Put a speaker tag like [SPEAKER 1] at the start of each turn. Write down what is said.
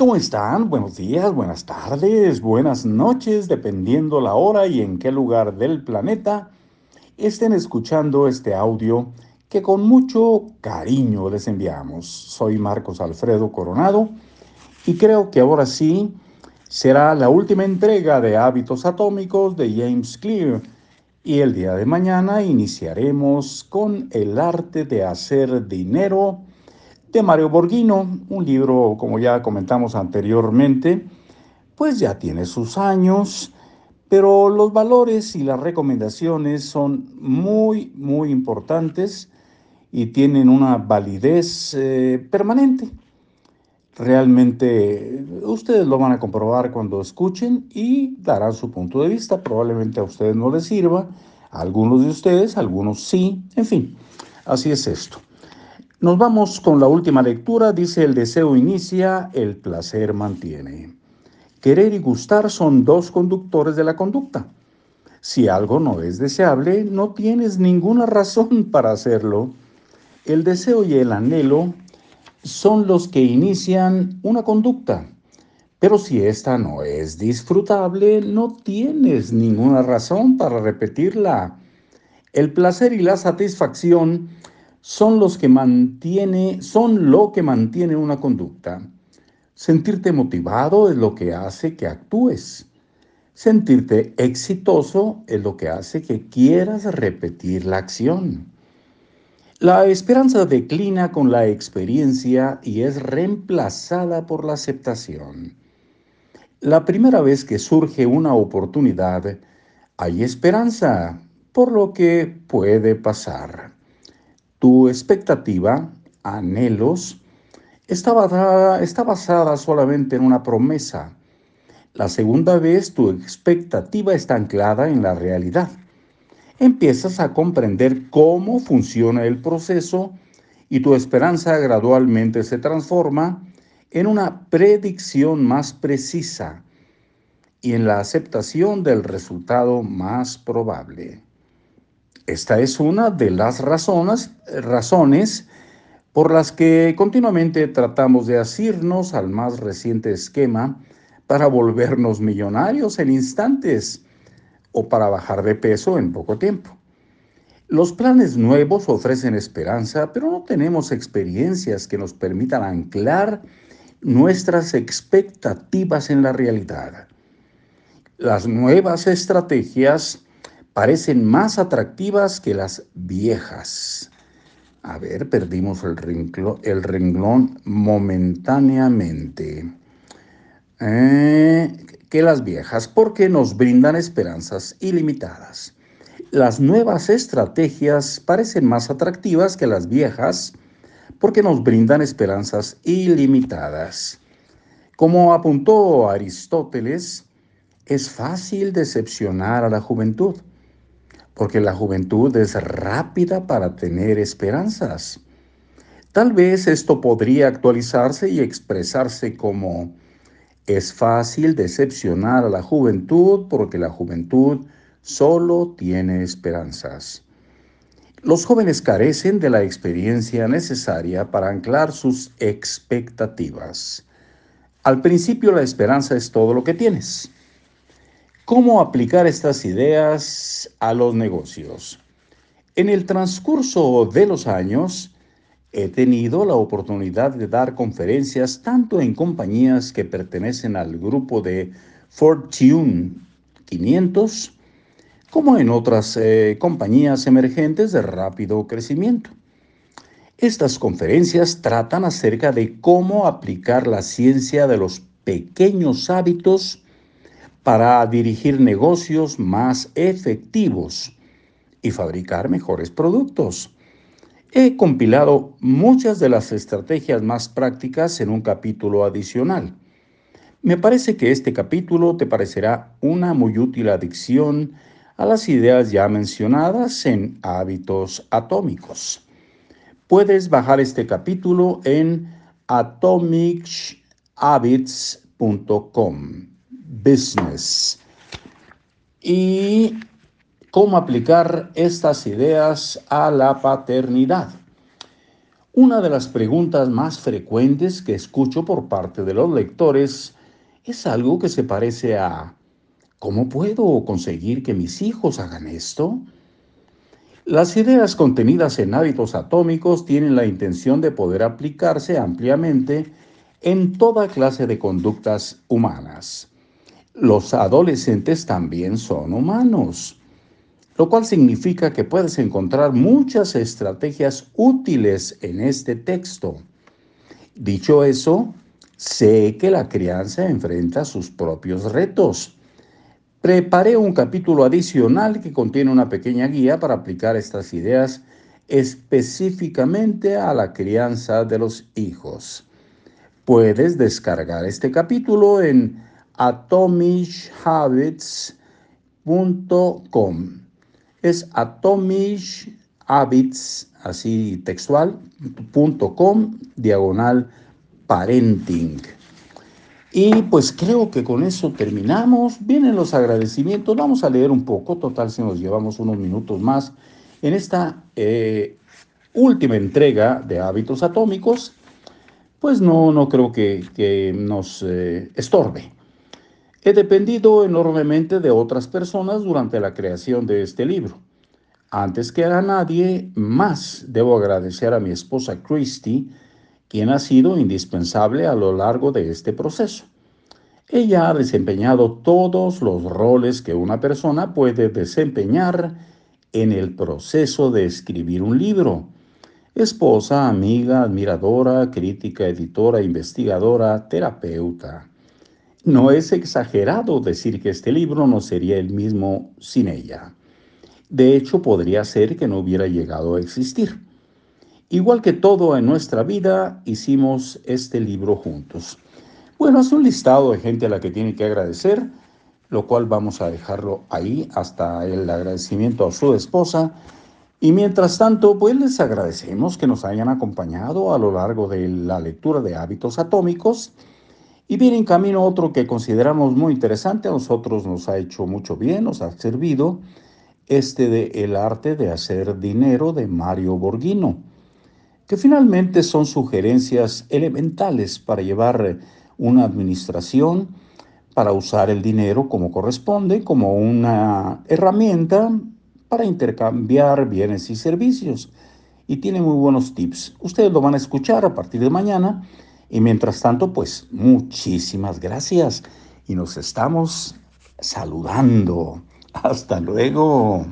[SPEAKER 1] ¿Cómo están? Buenos días, buenas tardes, buenas noches, dependiendo la hora y en qué lugar del planeta estén escuchando este audio que con mucho cariño les enviamos. Soy Marcos Alfredo Coronado y creo que ahora sí será la última entrega de Hábitos Atómicos de James Clear y el día de mañana iniciaremos con El arte de hacer dinero de Mario Borghino, un libro, como ya comentamos anteriormente, pues ya tiene sus años, pero los valores y las recomendaciones son muy, muy importantes y tienen una validez eh, permanente. Realmente ustedes lo van a comprobar cuando escuchen y darán su punto de vista. Probablemente a ustedes no les sirva, a algunos de ustedes, algunos sí, en fin, así es esto. Nos vamos con la última lectura. Dice, el deseo inicia, el placer mantiene. Querer y gustar son dos conductores de la conducta. Si algo no es deseable, no tienes ninguna razón para hacerlo. El deseo y el anhelo son los que inician una conducta. Pero si esta no es disfrutable, no tienes ninguna razón para repetirla. El placer y la satisfacción son los que mantiene, son lo que mantiene una conducta. Sentirte motivado es lo que hace que actúes. Sentirte exitoso es lo que hace que quieras repetir la acción. La esperanza declina con la experiencia y es reemplazada por la aceptación. La primera vez que surge una oportunidad, hay esperanza por lo que puede pasar. Tu expectativa, anhelos, está basada, está basada solamente en una promesa. La segunda vez tu expectativa está anclada en la realidad. Empiezas a comprender cómo funciona el proceso y tu esperanza gradualmente se transforma en una predicción más precisa y en la aceptación del resultado más probable. Esta es una de las razones, razones por las que continuamente tratamos de asirnos al más reciente esquema para volvernos millonarios en instantes o para bajar de peso en poco tiempo. Los planes nuevos ofrecen esperanza, pero no tenemos experiencias que nos permitan anclar nuestras expectativas en la realidad. Las nuevas estrategias parecen más atractivas que las viejas. A ver, perdimos el, el renglón momentáneamente. Eh, que las viejas, porque nos brindan esperanzas ilimitadas. Las nuevas estrategias parecen más atractivas que las viejas, porque nos brindan esperanzas ilimitadas. Como apuntó Aristóteles, es fácil decepcionar a la juventud porque la juventud es rápida para tener esperanzas. Tal vez esto podría actualizarse y expresarse como es fácil decepcionar a la juventud porque la juventud solo tiene esperanzas. Los jóvenes carecen de la experiencia necesaria para anclar sus expectativas. Al principio la esperanza es todo lo que tienes. ¿Cómo aplicar estas ideas a los negocios? En el transcurso de los años, he tenido la oportunidad de dar conferencias tanto en compañías que pertenecen al grupo de Fortune 500 como en otras eh, compañías emergentes de rápido crecimiento. Estas conferencias tratan acerca de cómo aplicar la ciencia de los pequeños hábitos para dirigir negocios más efectivos y fabricar mejores productos. He compilado muchas de las estrategias más prácticas en un capítulo adicional. Me parece que este capítulo te parecerá una muy útil adicción a las ideas ya mencionadas en hábitos atómicos. Puedes bajar este capítulo en atomichabits.com business. Y cómo aplicar estas ideas a la paternidad. Una de las preguntas más frecuentes que escucho por parte de los lectores es algo que se parece a ¿cómo puedo conseguir que mis hijos hagan esto? Las ideas contenidas en hábitos atómicos tienen la intención de poder aplicarse ampliamente en toda clase de conductas humanas. Los adolescentes también son humanos lo cual significa que puedes encontrar muchas estrategias útiles en este texto. Dicho eso, sé que la crianza enfrenta sus propios retos. Preparé un capítulo adicional que contiene una pequeña guía para aplicar estas ideas específicamente a la crianza de los hijos. Puedes descargar este capítulo en atomichhabits.com es atomish habits, así textual.com, diagonal parenting. Y pues creo que con eso terminamos. Vienen los agradecimientos. Vamos a leer un poco. Total, si nos llevamos unos minutos más en esta eh, última entrega de hábitos atómicos. Pues no, no creo que, nos eh, estorbe. He dependido enormemente de otras personas durante la creación de este libro. Antes que a nadie más, debo agradecer a mi esposa Christy, quien ha sido indispensable a lo largo de este proceso. Ella ha desempeñado todos los roles que una persona puede desempeñar en el proceso de escribir un libro. Esposa, amiga, admiradora, crítica, editora, investigadora, terapeuta. No es exagerado decir que este libro no sería el mismo sin ella. De hecho, podría ser que no hubiera llegado a existir. Igual que todo en nuestra vida, hicimos este libro juntos. Bueno, es un listado de gente a la que tiene que agradecer, lo cual vamos a dejarlo ahí hasta el agradecimiento a su esposa. Y mientras tanto, pues les agradecemos que nos hayan acompañado a lo largo de la lectura de hábitos atómicos. Y viene en camino otro que consideramos muy interesante, a nosotros nos ha hecho mucho bien, nos ha servido, este de El arte de hacer dinero de Mario Borghino, que finalmente son sugerencias elementales para llevar una administración, para usar el dinero como corresponde, como una herramienta para intercambiar bienes y servicios. Y tiene muy buenos tips. Ustedes lo van a escuchar a partir de mañana y mientras tanto, pues muchísimas gracias y nos estamos saludando. Hasta luego.